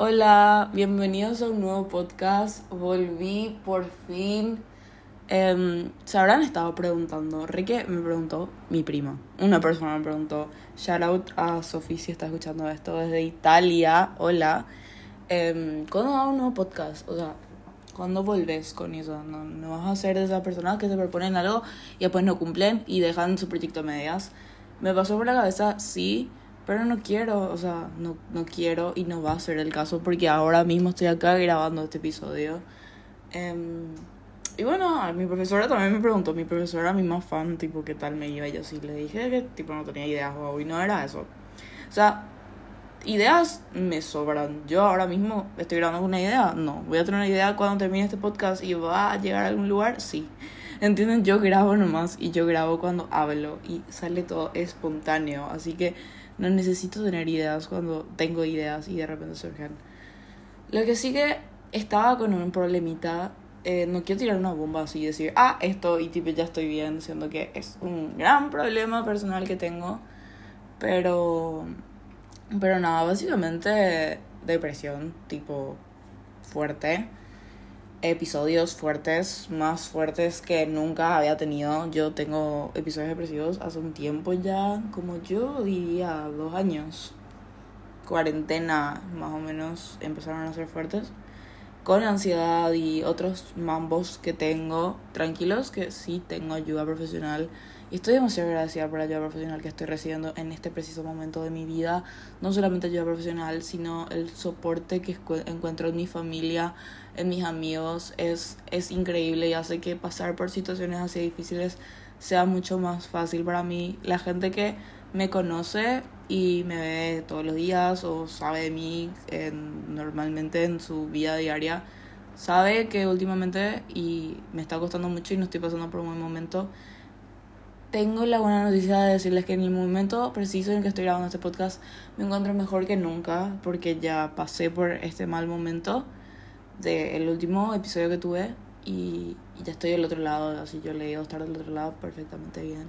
Hola, bienvenidos a un nuevo podcast. Volví por fin. Em, se habrán estado preguntando. Rique me preguntó, mi prima, una persona me preguntó. Shout out a Sofía si está escuchando esto desde Italia. Hola. Eh, ¿Cuándo va un nuevo podcast? O sea, ¿cuándo volves con eso? No, no vas a ser de esas personas que se proponen algo y después no cumplen y dejan su proyecto a medias. Me pasó por la cabeza, sí, pero no quiero, o sea, no, no quiero y no va a ser el caso porque ahora mismo estoy acá grabando este episodio. Em, y bueno, mi profesora también me preguntó, mi profesora, mi más fan, tipo, ¿qué tal me iba? Y yo sí le dije que, tipo, no tenía ideas, wow, y no era eso. O sea, ideas me sobran. Yo ahora mismo estoy grabando una idea, no. Voy a tener una idea cuando termine este podcast y va a llegar a algún lugar, sí. ¿Entienden? Yo grabo nomás y yo grabo cuando hablo y sale todo espontáneo. Así que no necesito tener ideas cuando tengo ideas y de repente surgen. Lo que sí que estaba con un problemita. Eh, no quiero tirar una bomba así y decir, ah, esto y tipo ya estoy bien, siendo que es un gran problema personal que tengo. Pero pero nada, básicamente depresión, tipo fuerte. Episodios fuertes, más fuertes que nunca había tenido. Yo tengo episodios depresivos hace un tiempo ya, como yo diría dos años. Cuarentena, más o menos, empezaron a ser fuertes. Con ansiedad y otros mambos que tengo, tranquilos que sí tengo ayuda profesional y estoy demasiado agradecida por la ayuda profesional que estoy recibiendo en este preciso momento de mi vida. No solamente ayuda profesional, sino el soporte que encuentro en mi familia, en mis amigos. Es, es increíble y hace que pasar por situaciones así difíciles sea mucho más fácil para mí. La gente que me conoce y me ve todos los días o sabe de mí normalmente en su vida diaria, sabe que últimamente y me está costando mucho y no estoy pasando por un buen momento tengo la buena noticia de decirles que en el momento preciso en que estoy grabando este podcast me encuentro mejor que nunca porque ya pasé por este mal momento del último episodio que tuve y, ya estoy del otro lado, así yo le digo estar del otro lado perfectamente bien.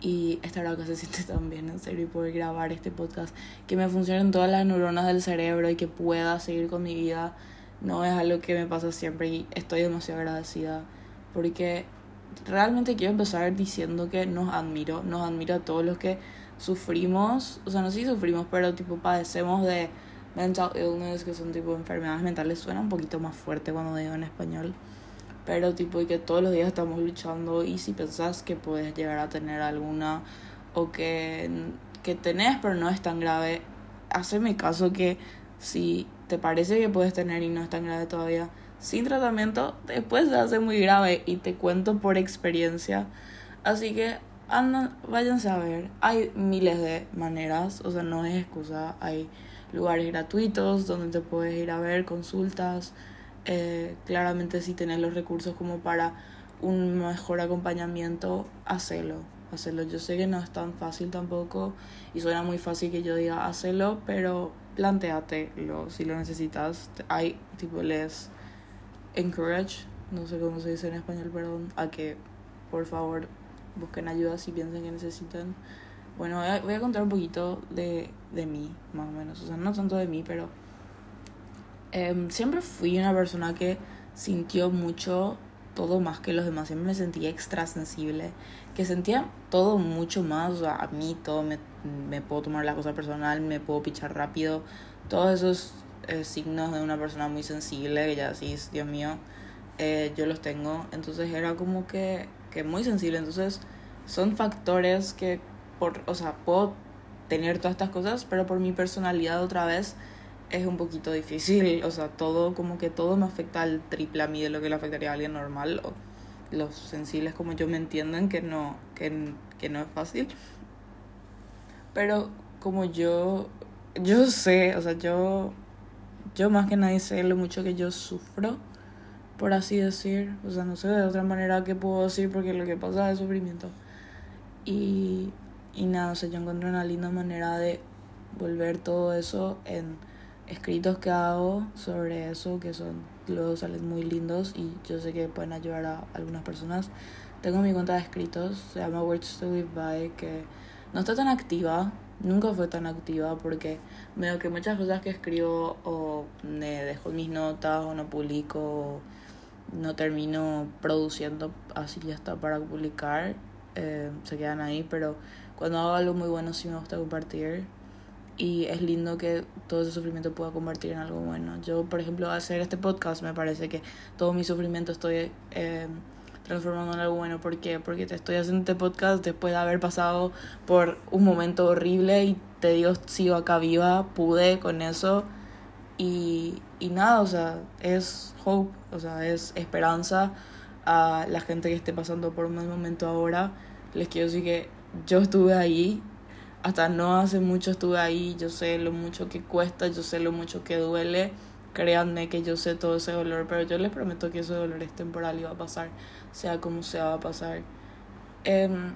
Y estar acá se siente tan bien, en serio, y poder grabar este podcast, que me funcionen todas las neuronas del cerebro y que pueda seguir con mi vida, no es algo que me pasa siempre y estoy demasiado agradecida porque realmente quiero empezar diciendo que nos admiro, nos admiro a todos los que sufrimos, o sea, no si sufrimos, pero tipo padecemos de mental illness, que son tipo enfermedades mentales, suena un poquito más fuerte cuando digo en español, pero tipo y que todos los días estamos luchando y si pensás que puedes llegar a tener alguna o que, que tenés pero no es tan grave, haceme caso que si te parece que puedes tener y no es tan grave todavía, sin tratamiento, después se hace muy grave y te cuento por experiencia. Así que andan, váyanse a ver. Hay miles de maneras, o sea, no es excusa. Hay lugares gratuitos donde te puedes ir a ver, consultas. Eh, claramente si tenés los recursos como para un mejor acompañamiento, hacelo. Hacelo. Yo sé que no es tan fácil tampoco y suena muy fácil que yo diga hacelo, pero planteatelo si lo necesitas. Hay tipo les encourage, no sé cómo se dice en español, perdón, a que por favor busquen ayuda si piensan que necesitan. Bueno, voy a, contar un poquito de, de mí, más o menos. O sea, no tanto de mí, pero em, siempre fui una persona que sintió mucho todo más que los demás. Siempre me sentía extra sensible, que sentía todo mucho más. O sea, a mí todo me, me puedo tomar la cosa personal, me puedo pichar rápido. Todos esos eh, signos de una persona muy sensible, que ya así, Dios mío, eh, yo los tengo. Entonces era como que, que muy sensible. Entonces son factores que, por, o sea, puedo tener todas estas cosas, pero por mi personalidad otra vez es un poquito difícil. O sea, todo, como que todo me afecta al triple a mí de lo que le afectaría a alguien normal. O los sensibles como yo me entienden que no, que, que no es fácil. Pero como yo, yo sé, o sea, yo yo más que nadie sé lo mucho que yo sufro, por así decir. O sea, no sé de otra manera que puedo decir porque lo que pasa es sufrimiento. Y, y nada, o sea, yo encuentro una linda manera de volver todo eso en escritos que hago sobre eso, que son, luego salen muy lindos y yo sé que pueden ayudar a algunas personas. Tengo mi cuenta de escritos, se llama Words to Live By, que no está tan activa, nunca fue tan activa porque veo que muchas cosas que escribo o me dejo mis notas o no publico o no termino produciendo así ya está para publicar eh, se quedan ahí pero cuando hago algo muy bueno sí me gusta compartir y es lindo que todo ese sufrimiento pueda convertir en algo bueno. Yo por ejemplo hacer este podcast me parece que todo mi sufrimiento estoy eh, transformando en algo bueno. ¿Por qué? Porque te estoy haciendo este podcast después de haber pasado por un momento horrible y te digo, sigo acá viva, pude con eso. Y, y nada, o sea, es hope, o sea, es esperanza a la gente que esté pasando por un mal momento ahora. Les quiero decir que yo estuve ahí, hasta no hace mucho estuve ahí, yo sé lo mucho que cuesta, yo sé lo mucho que duele créanme que yo sé todo ese dolor, pero yo les prometo que ese dolor es temporal y va a pasar, sea como sea, va a pasar. Em,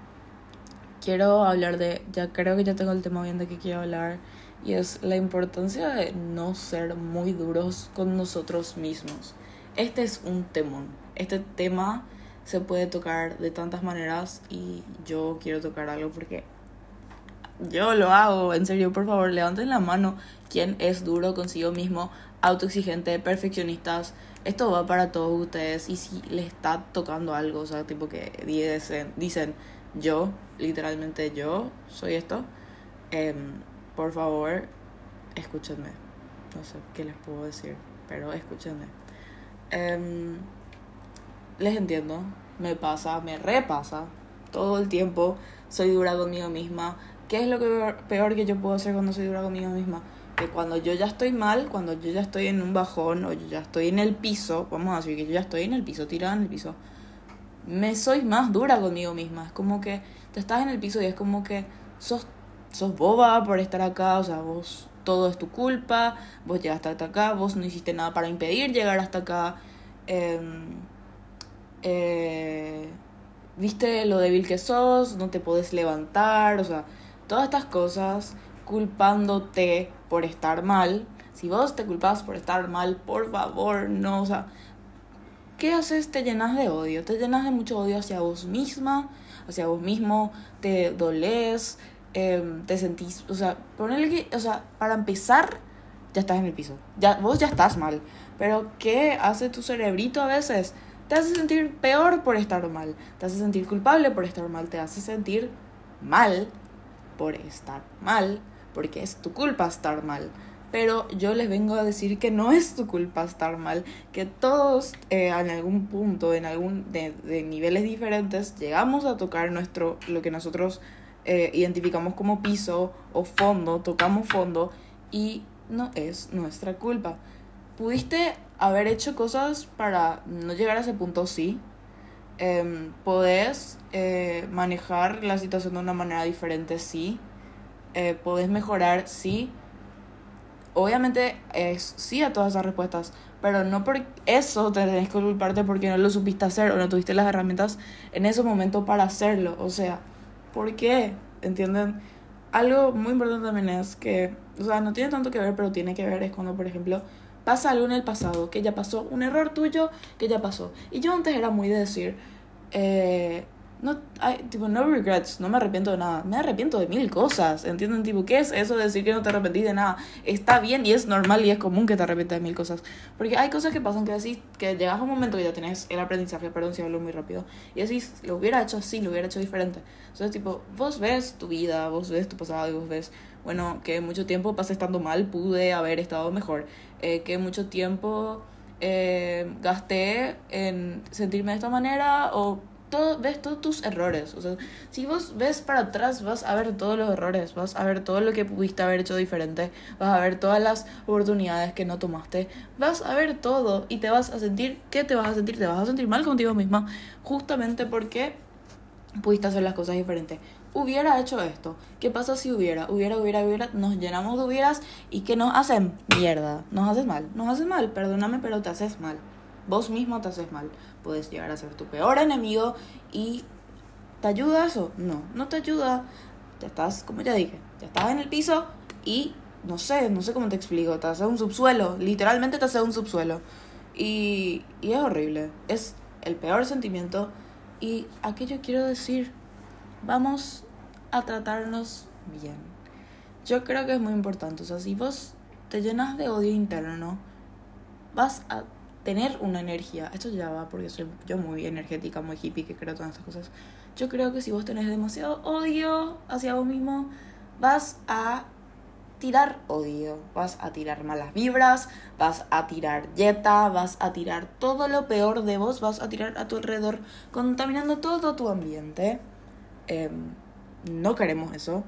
quiero hablar de, ya creo que ya tengo el tema bien de que quiero hablar, y es la importancia de no ser muy duros con nosotros mismos. Este es un temón. Este tema se puede tocar de tantas maneras y yo quiero tocar algo porque yo lo hago, en serio, por favor, levanten la mano quien es duro consigo mismo, autoexigente, perfeccionistas. Esto va para todos ustedes y si les está tocando algo, o sea, tipo que dicen, dicen yo, literalmente yo soy esto, em, por favor, escúchenme. No sé qué les puedo decir, pero escúchenme. Em, les entiendo, me pasa, me repasa todo el tiempo. Soy dura conmigo misma. ¿Qué es lo que peor que yo puedo hacer cuando soy dura conmigo misma? que cuando yo ya estoy mal, cuando yo ya estoy en un bajón o yo ya estoy en el piso, vamos a decir que yo ya estoy en el piso, tirada en el piso, me soy más dura conmigo misma. Es como que te estás en el piso y es como que sos, sos boba por estar acá, o sea, vos todo es tu culpa, vos llegaste hasta acá, vos no hiciste nada para impedir llegar hasta acá. Em, eh, viste lo débil que sos, no te podés levantar, o sea, todas estas cosas culpándote por estar mal. Si vos te culpas por estar mal, por favor, no, o sea, ¿qué haces? Te llenas de odio, te llenas de mucho odio hacia vos misma, hacia vos mismo, te dolés, em, te sentís, o sea, ponerle que, o sea, para empezar, ya estás en el piso, ya, vos ya estás mal, pero ¿qué hace tu cerebrito a veces? Te hace sentir peor por estar mal, te hace sentir culpable por estar mal, te hace sentir mal por estar mal porque es tu culpa estar mal. Pero yo les vengo a decir que no es tu culpa estar mal, que todos eh, en algún punto, en algún de, niveles diferentes, llegamos a tocar nuestro, lo que nosotros eh, identificamos como piso o fondo, tocamos fondo y no es nuestra culpa. ¿Pudiste haber hecho cosas para no llegar a ese punto? Sí. Eh, ¿Podés eh, manejar la situación de una manera diferente? Sí eh, podés mejorar, sí. Obviamente es sí a todas esas respuestas, pero no por eso te tenés que culparte porque no lo supiste hacer o no tuviste las herramientas en ese momento para hacerlo. O sea, ¿por qué? ¿Entienden? Algo muy importante también es que, o sea, no tiene tanto que ver, pero tiene que ver es cuando, por ejemplo, pasa algo en el pasado, que ya pasó, un error tuyo que ya pasó. Y yo antes era muy de decir, eh, no, tipo, no regrets, no me arrepiento de nada. Me arrepiento de mil cosas, ¿entienden? Tipo, ¿qué es eso de decir que no te arrepentís de nada? Está bien y es normal y es común que te arrepientas de mil cosas. Porque hay cosas que pasan que decís, que llegas a un momento que ya tenés el aprendizaje, perdón si hablo muy rápido, y decís, lo hubiera hecho así, lo hubiera hecho diferente. Entonces, tipo, vos ves tu vida, vos ves tu pasado y vos ves, bueno, que mucho tiempo pasé estando mal, pude haber estado mejor. Eh, que mucho tiempo eh, gasté en sentirme de esta manera o todo, ves todos tus errores. O sea, si vos ves para atrás, vas a ver todos los errores, vas a ver todo lo que pudiste haber hecho diferente, vas a ver todas las oportunidades que no tomaste, vas a ver todo y te vas a sentir, ¿qué te vas a sentir? Te vas a sentir mal contigo misma, justamente porque pudiste hacer las cosas diferentes. Hubiera hecho esto. ¿Qué pasa si hubiera? Hubiera, hubiera, hubiera. Nos llenamos de hubieras y que nos hacen mierda. Nos haces mal. Nos haces mal. Perdóname, pero te haces mal vos mismo te haces mal. Puedes llegar a ser tu peor enemigo y ¿te ayuda eso? No, no te ayuda. Ya estás, como ya dije, ya estás en el piso y no sé, no sé cómo te explico, te haces un subsuelo, literalmente te haces un subsuelo. Y, y es horrible, es el peor sentimiento y aquello quiero decir, vamos a tratarnos bien. yo creo que es muy importante. O sea, si vos te llenas de odio interno, vas a tener una energía. Esto ya va porque soy yo muy energética, muy hippie, que creo todas estas cosas. Yo creo que si vos tenés demasiado odio hacia vos mismo, vas a tirar odio, vas a tirar malas vibras, vas a tirar yeta, vas a tirar todo lo peor de vos, vas a tirar a tu alrededor, contaminando todo tu ambiente. Em, no queremos eso.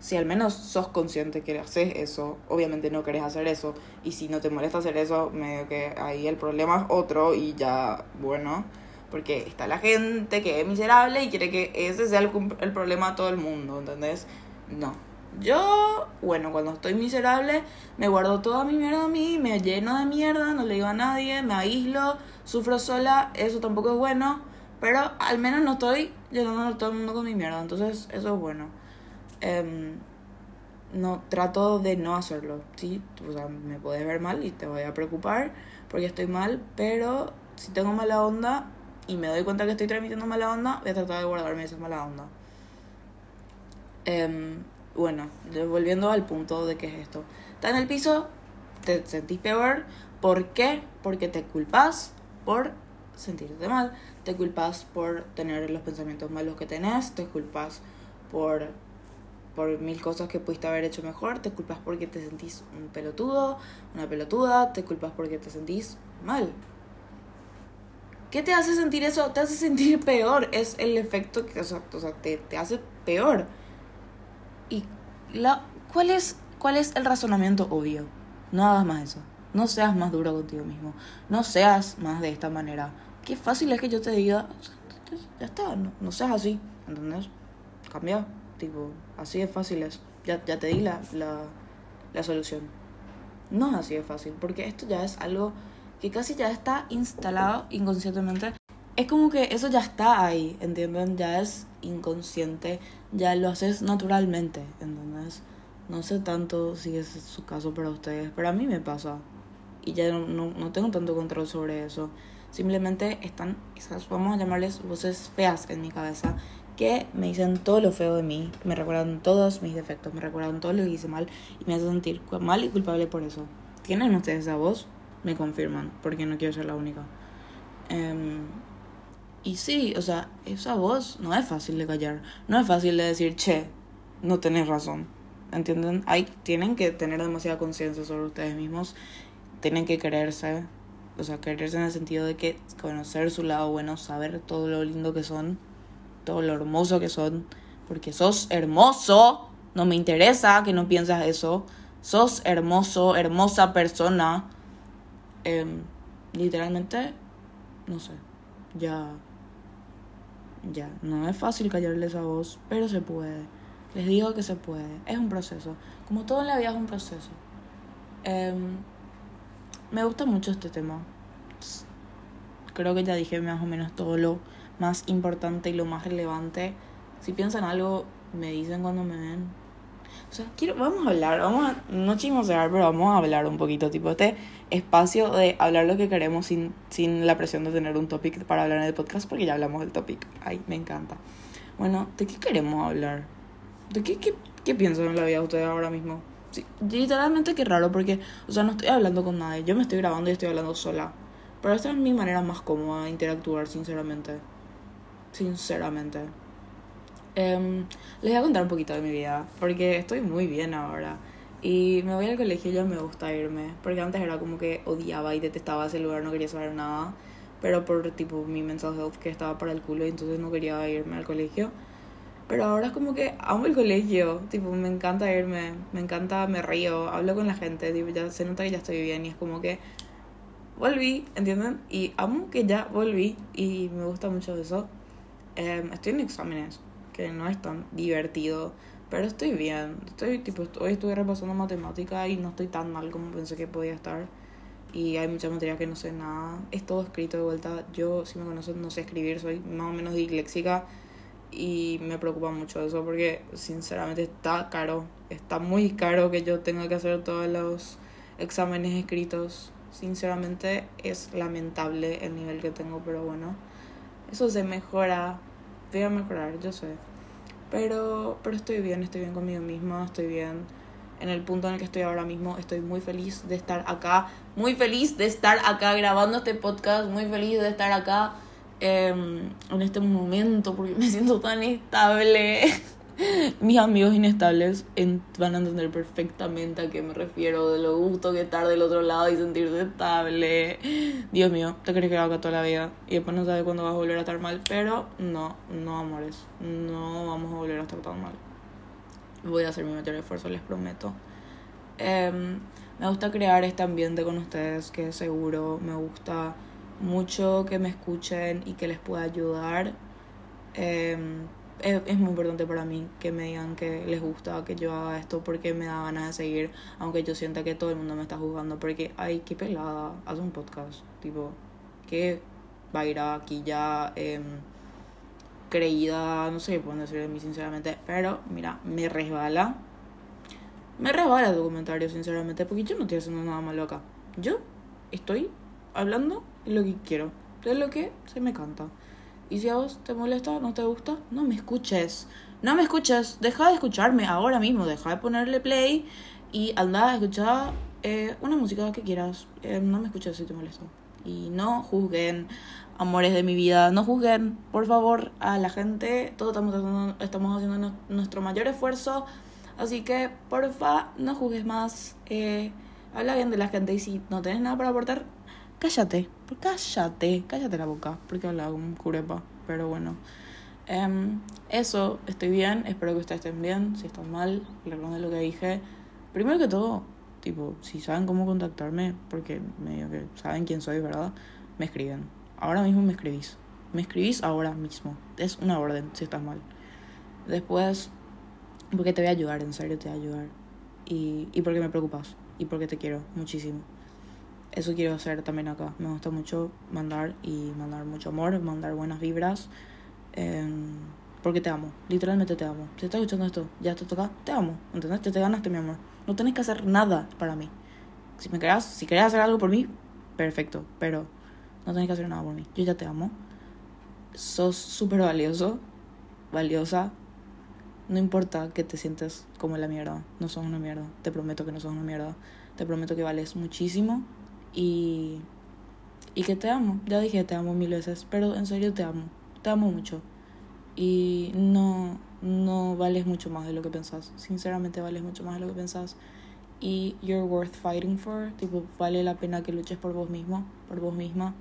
Si al menos sos consciente que haces eso, obviamente no querés hacer eso. Y si no te molesta hacer eso, medio que ahí el problema es otro y ya, bueno. Porque está la gente que es miserable y quiere que ese sea el, el problema de todo el mundo, ¿entendés? No, yo, bueno, cuando estoy miserable, me guardo toda mi mierda a mí, me lleno de mierda, no le digo a nadie, me aíslo, sufro sola, eso tampoco es bueno, pero al menos no estoy llenando a todo el mundo con mi mierda, entonces eso es bueno. Em, no, trato de no hacerlo, ¿sí? Me puedes ver mal y te voy a preocupar porque estoy mal, pero si tengo mala onda y me doy cuenta que estoy transmitiendo mala onda, voy a tratar de guardarme esa mala onda. Eh, bueno, volviendo al punto de qué es esto. Está en el piso, te sentís peor. ¿Por qué? Porque te culpas por sentirte mal. Te culpas por tener los pensamientos malos que tenés. Te culpas por, por mil cosas que pudiste haber hecho mejor. Te culpas porque te sentís un pelotudo, una pelotuda. Te culpas porque te sentís mal. ¿Qué te hace sentir eso? Te hace sentir peor. Es el efecto que, o sea, te, te hace peor. ¿Y la, cuál, es, cuál es el razonamiento obvio? No hagas más eso. No seas más duro contigo mismo. No seas más de esta manera. Qué fácil es que yo te diga, ya está, no, seas así, ¿entendés? Cambia, tipo, así de fácil es. Ya, ya te di la, la, la solución. No es así de fácil, porque esto ya es algo que casi ya está instalado inconscientemente es como que eso ya está ahí, ¿entienden? Ya es inconsciente, ya lo haces naturalmente, ¿entendés? No sé tanto si es su caso para ustedes, pero a mí me pasa. Y ya no, no, tengo tanto control sobre eso. Simplemente están esas, vamos a llamarles voces feas en mi cabeza, que me dicen todo lo feo de mí, me recuerdan todos mis defectos, me recuerdan todo lo que hice mal y me hacen sentir mal y culpable por eso. ¿Tienen ustedes esa voz? Me confirman, porque no quiero ser la única. Eh, y sí, o sea, esa voz no es fácil de callar. No es fácil de decir, che, no tenés razón. ¿Entienden? Hay, tienen que tener demasiada conciencia sobre ustedes mismos. Tienen que quererse. O sea, quererse en el sentido de que conocer su lado bueno, saber todo lo lindo que son, todo lo hermoso que son. Porque sos hermoso. No me interesa que no piensas eso. Sos hermoso, hermosa persona. Em, literalmente, no sé. Ya ya, no es fácil callarle esa voz, pero se puede. Les digo que se puede. Es un proceso. Como todo en la vida es un proceso. Em, me gusta mucho este tema. Creo que ya dije más o menos todo lo más importante y lo más relevante. Si piensan algo, me dicen cuando me ven. O sea, quiero, vamos a hablar, vamos a, no chismosear, pero vamos a hablar un poquito, tipo este espacio de hablar lo que queremos sin, sin la presión de tener un topic para hablar en el podcast, porque ya hablamos del topic. Ay, me encanta. Bueno, ¿de qué queremos hablar? ¿De qué, qué, qué piensan en la vida ustedes ahora mismo? Literalmente qué raro, porque, o sea, no estoy hablando con nadie. Yo me estoy grabando y estoy hablando sola. Pero esta es mi manera más cómoda de interactuar, sinceramente. Sinceramente. Eh, les voy a contar un poquito de mi vida, porque estoy muy bien ahora. Y me voy al colegio y ya me gusta irme, porque antes era como que odiaba y detestaba ese lugar, no quería saber nada, pero por tipo mi mental health que estaba para el culo y entonces no quería irme al colegio. Pero ahora es como que amo el colegio, tipo me encanta irme, me encanta, me río, hablo con la gente, tipo, ya se nota que ya estoy bien y es como que volví, ¿entienden? Y amo que ya volví y me gusta mucho eso. Eh, estoy en exámenes, que no es tan divertido, pero estoy bien. Estoy tipo hoy estuve repasando matemática y no estoy tan mal como pensé que podía estar. Y hay mucha materia que no sé nada. Es todo escrito de vuelta. Yo, si me conocen, no sé escribir, soy más o menos disléxica y me preocupa mucho eso porque sinceramente está caro. Está muy caro que yo tenga que hacer todos los exámenes escritos. Sinceramente es lamentable el nivel que tengo, pero bueno, eso se mejora voy a mejorar, yo sé. Pero, pero estoy bien, estoy bien conmigo misma, estoy bien en el punto en el que estoy ahora mismo. Estoy muy feliz de estar acá, muy feliz de estar acá grabando este podcast, muy feliz de estar acá em, en este momento porque me siento tan estable. Mis amigos inestables van a entender perfectamente a qué me refiero, de lo gusto que estar del otro lado y sentirse estable. Dios mío, te crees que acá toda la vida y después no sabes cuándo vas a volver a estar mal, pero no, no amores, no vamos a volver a estar tan mal. Voy a hacer mi mayor esfuerzo, les prometo. Em, me gusta crear este ambiente con ustedes que seguro me gusta mucho que me escuchen y que les pueda ayudar. Eh, es, muy importante para mí que me digan que les gusta que yo haga esto porque me da ganas de seguir, aunque yo sienta que todo el mundo me está juzgando, porque, ay, qué pelada, haz un podcast, tipo, que va a ir aquí ya em, creída, no sé pueden decir de mí sinceramente, pero mira, me resbala, me resbala tu comentario sinceramente, porque yo no estoy haciendo nada malo acá, yo estoy hablando lo que quiero, de lo que se me canta. Y si a vos te molesta, no te gusta, no me escuches. No me escuches. Deja de escucharme ahora mismo. Deja de ponerle play y anda a escuchar eh, una música que quieras. Eh, no me escuches si te molesta. Y no juzguen, amores de mi vida. No juzguen, por favor, a la gente. Todos estamos haciendo, estamos haciendo nuestro mayor esfuerzo. Así que, porfa, no juzgues más. Eh, bien de la gente y si no tenés nada para aportar, cállate, cállate, cállate la boca, porque habla un curepa, pero bueno. Um, eso, estoy bien, espero que ustedes estén bien, si están mal, recuerden lo que dije. Primero que todo, tipo, si saben cómo contactarme, porque saben quién soy, ¿verdad? Me escriben. Ahora mismo me escribís. Me escribís ahora mismo. Es una orden si estás mal. Después, porque te voy a ayudar, en serio te voy a ayudar. Y, y porque me preocupas. Y porque te quiero muchísimo eso quiero hacer también acá. Me gusta mucho mandar y mandar mucho amor, mandar buenas vibras. Em, porque te amo, literalmente te amo. Si estás escuchando esto, ya te toca, te amo, ¿entendés? Te, te ganaste mi amor. No tenés que hacer nada para mí. Si me querés, si querés hacer algo por mí, perfecto, pero no tenés que hacer nada por mí. Yo ya te amo. Sos súper valioso, valiosa. No importa que te sientes como la mierda, no sos una mierda. Te prometo que no sos una mierda. Te prometo que vales muchísimo y, y que te amo. Ya dije te amo mil veces, pero en serio te amo, te amo mucho. Y no, no vales mucho más de lo que pensás, sinceramente vales mucho más de lo que pensás. Y you're worth fighting for, tipo, vale la pena que luches por vos mismo, por vos misma,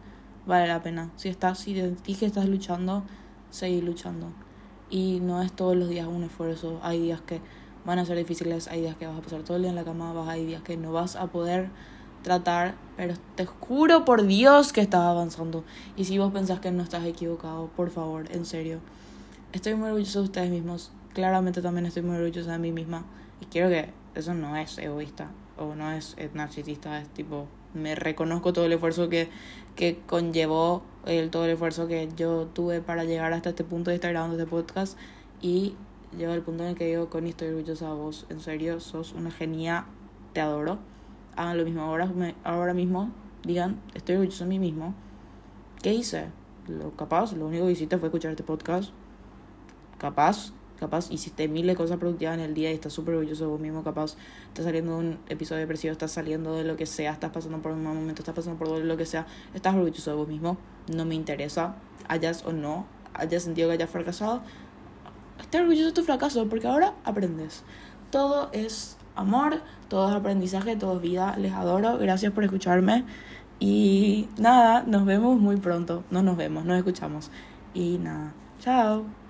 vale la pena. Si estás, si te dije estás luchando, seguí luchando. Y no es todos los días un esfuerzo, hay días que van a ser difíciles, hay días que vas a pasar todo el día en la cama, hay días que no vas a poder tratar, pero te juro por Dios que estás avanzando. Y si vos pensás que no estás equivocado, por favor, en serio. Estoy muy orgullosa de ustedes mismos. Claramente también estoy muy orgullosa de mí misma. Y quiero que eso no es egoísta o no es narcisista, es tipo, me reconozco todo el esfuerzo que, que conllevó, el, todo el esfuerzo que yo tuve para llegar hasta este punto de estar grabando este podcast. Y llego al punto en el que digo, Connie, estoy orgullosa de vos. En serio, sos una genia, te adoro hagan lo mismo ahora, ahora mismo, digan, estoy orgulloso de mí mismo. ¿Qué hice? Lo capaz, lo único que hiciste fue escuchar este podcast. Capaz, capaz hiciste miles de cosas productivas en el día y estás súper orgulloso de vos mismo. Capaz estás saliendo de un episodio depresivo, estás saliendo de lo que sea, estás pasando por un mal momento, estás pasando por lo que sea. Estás orgulloso de vos mismo. No me interesa, hayas o no, hayas sentido que hayas fracasado. Estás orgulloso de tu fracaso porque ahora aprendes. Todo es amor, todo es aprendizaje, todo es vida. Les adoro, gracias por escucharme. Y nada, nos vemos muy pronto. No nos vemos, nos escuchamos. Y nada, chao.